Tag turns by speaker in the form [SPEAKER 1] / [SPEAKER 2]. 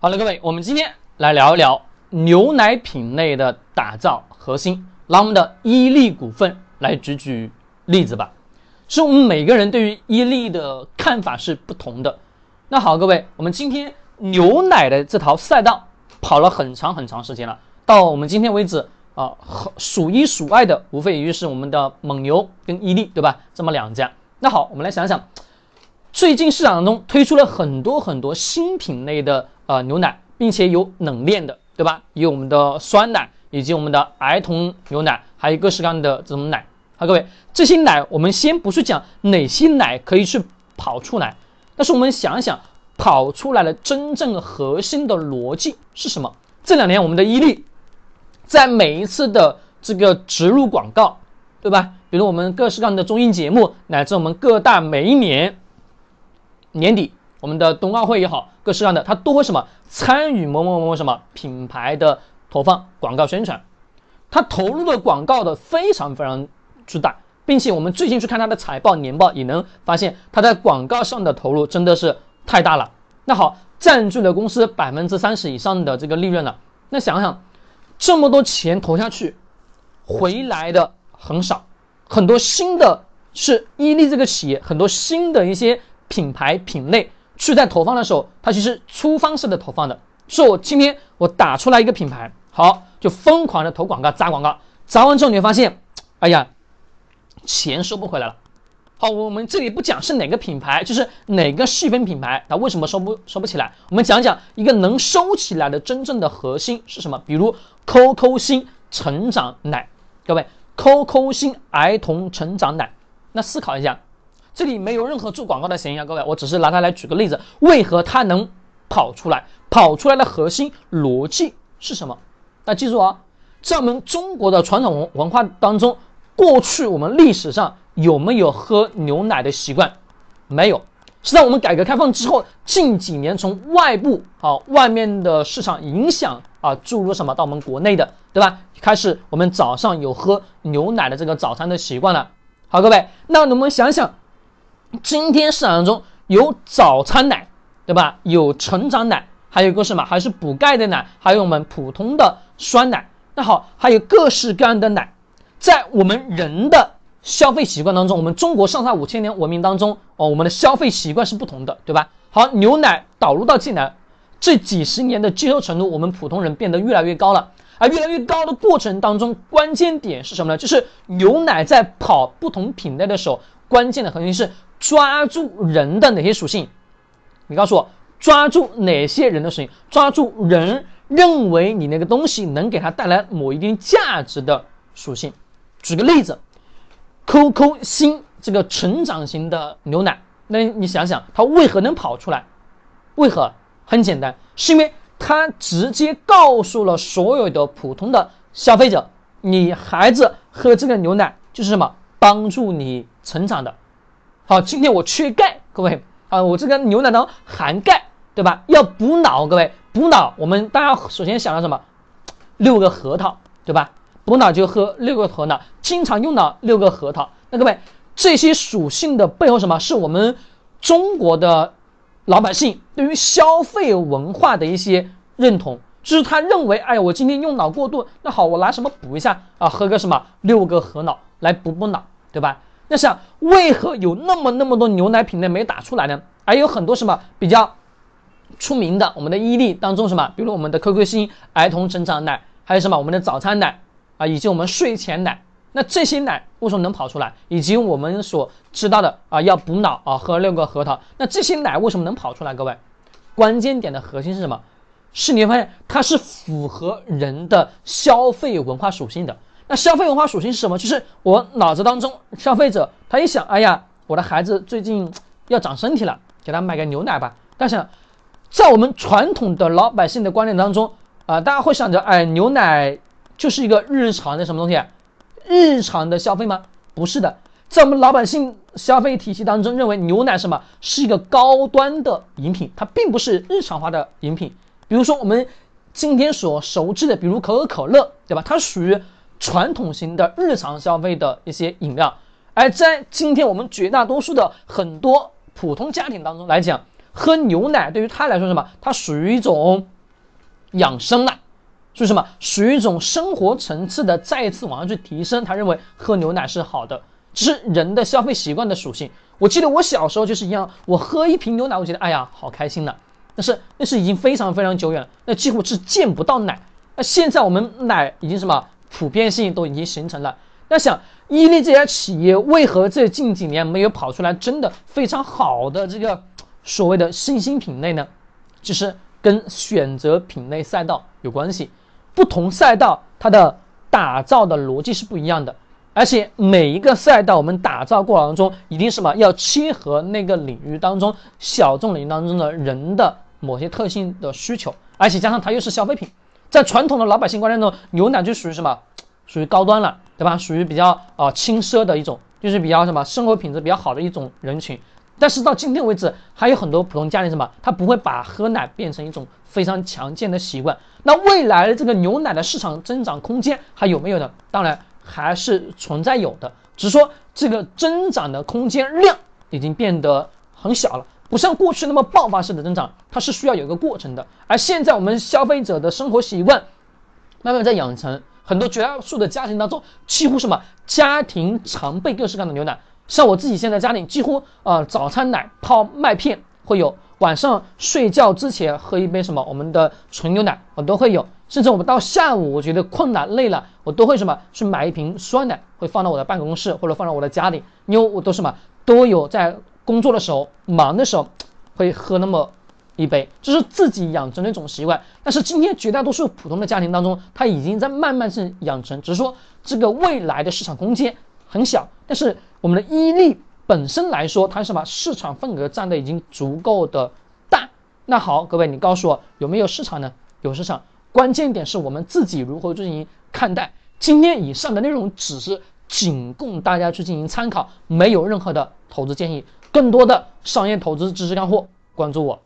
[SPEAKER 1] 好了，各位，我们今天来聊一聊牛奶品类的打造核心，拿我们的伊利股份来举举例子吧。是我们每个人对于伊利的看法是不同的。那好，各位，我们今天牛奶的这条赛道跑了很长很长时间了，到我们今天为止啊，数一数二的无非也就是我们的蒙牛跟伊利，对吧？这么两家。那好，我们来想想，最近市场中推出了很多很多新品类的。呃，牛奶，并且有冷链的，对吧？有我们的酸奶，以及我们的儿童牛奶，还有各式各样的这种奶。好，各位，这些奶我们先不去讲哪些奶可以去跑出来，但是我们想想，跑出来的真正核心的逻辑是什么？这两年我们的伊利，在每一次的这个植入广告，对吧？比如我们各式各样的综艺节目，乃至我们各大每一年底。我们的冬奥会也好，各式各样的，它都会什么参与某某某某什么品牌的投放广告宣传，它投入的广告的非常非常巨大，并且我们最近去看它的财报年报，也能发现它在广告上的投入真的是太大了。那好，占据了公司百分之三十以上的这个利润了。那想想，这么多钱投下去，回来的很少，很多新的是伊利这个企业，很多新的一些品牌品类。去在投放的时候，它其实粗方式的投放的，说我今天我打出来一个品牌，好，就疯狂的投广告砸广告，砸完之后你会发现，哎呀，钱收不回来了。好，我们这里不讲是哪个品牌，就是哪个细分品牌，它为什么收不收不起来？我们讲讲一个能收起来的真正的核心是什么？比如扣扣星成长奶，各位扣扣星儿童成长奶，那思考一下。这里没有任何做广告的嫌疑啊，各位，我只是拿它来举个例子，为何它能跑出来？跑出来的核心逻辑是什么？那记住啊，在我们中国的传统文文化当中，过去我们历史上有没有喝牛奶的习惯？没有，是在我们改革开放之后，近几年从外部啊外面的市场影响啊注入什么到我们国内的，对吧？开始我们早上有喝牛奶的这个早餐的习惯了。好，各位，那我们想想。今天市场当中有早餐奶，对吧？有成长奶，还有一个什么？还是补钙的奶，还有我们普通的酸奶。那好，还有各式各样的奶，在我们人的消费习惯当中，我们中国上下五千年文明当中，哦，我们的消费习惯是不同的，对吧？好，牛奶导入到进来，这几十年的接受程度，我们普通人变得越来越高了。而越来越高的过程当中，关键点是什么呢？就是牛奶在跑不同品类的时候，关键的核心是。抓住人的哪些属性？你告诉我，抓住哪些人的属性？抓住人认为你那个东西能给他带来某一定价值的属性。举个例子，QQ 星这个成长型的牛奶，那你想想它为何能跑出来？为何？很简单，是因为它直接告诉了所有的普通的消费者，你孩子喝这个牛奶就是什么？帮助你成长的。好，今天我缺钙，各位啊，我这个牛奶当中含钙，对吧？要补脑，各位补脑，我们大家首先想到什么？六个核桃，对吧？补脑就喝六个核桃，经常用到六个核桃。那各位，这些属性的背后什么？是我们中国的老百姓对于消费文化的一些认同，就是他认为，哎，我今天用脑过度，那好，我拿什么补一下啊？喝个什么六个核脑来补补脑，对吧？那想为何有那么那么多牛奶品类没打出来呢？还有很多什么比较出名的，我们的伊利当中什么，比如我们的 QQ 星儿童成长奶，还有什么我们的早餐奶啊，以及我们睡前奶。那这些奶为什么能跑出来？以及我们所知道的啊，要补脑啊，喝六个核桃。那这些奶为什么能跑出来？各位，关键点的核心是什么？是你会发现它是符合人的消费文化属性的。那消费文化属性是什么？就是我脑子当中，消费者他一想，哎呀，我的孩子最近要长身体了，给他买个牛奶吧。但是，在我们传统的老百姓的观念当中，啊，大家会想着，哎，牛奶就是一个日常的什么东西？日常的消费吗？不是的，在我们老百姓消费体系当中，认为牛奶什么是一个高端的饮品，它并不是日常化的饮品。比如说我们今天所熟知的，比如可口可乐，对吧？它属于。传统型的日常消费的一些饮料，而在今天我们绝大多数的很多普通家庭当中来讲，喝牛奶对于他来说什么？它属于一种养生了，属于什么？属于一种生活层次的再一次往上去提升。他认为喝牛奶是好的，这是人的消费习惯的属性。我记得我小时候就是一样，我喝一瓶牛奶，我觉得哎呀好开心的。但是那是已经非常非常久远了，那几乎是见不到奶。那现在我们奶已经什么普遍性都已经形成了。那想伊利这家企业为何这近几年没有跑出来真的非常好的这个所谓的新兴品类呢？就是跟选择品类赛道有关系。不同赛道它的打造的逻辑是不一样的。而且每一个赛道，我们打造过程中一定什么要切合那个领域当中小众领域当中的人的某些特性的需求，而且加上它又是消费品，在传统的老百姓观念中，牛奶就属于什么？属于高端了，对吧？属于比较啊轻奢的一种，就是比较什么生活品质比较好的一种人群。但是到今天为止，还有很多普通家庭什么，他不会把喝奶变成一种非常强健的习惯。那未来的这个牛奶的市场增长空间还有没有呢？当然。还是存在有的，只是说这个增长的空间量已经变得很小了，不像过去那么爆发式的增长，它是需要有一个过程的。而现在我们消费者的生活习惯慢慢在养成，很多绝大多数的家庭当中，几乎什么家庭常备各式各样的牛奶，像我自己现在家里几乎啊早餐奶泡麦片会有，晚上睡觉之前喝一杯什么我们的纯牛奶我都会有。甚至我们到下午，我觉得困难累了，我都会什么去买一瓶酸奶，会放到我的办公室或者放到我的家里，因为我都什么都有在工作的时候忙的时候会喝那么一杯，这是自己养成的一种习惯。但是今天绝大多数普通的家庭当中，它已经在慢慢是养成，只是说这个未来的市场空间很小。但是我们的伊利本身来说，它什么市场份额占的已经足够的大。那好，各位你告诉我有没有市场呢？有市场。关键点是我们自己如何进行看待。今天以上的内容只是仅供大家去进行参考，没有任何的投资建议。更多的商业投资知识干货，关注我。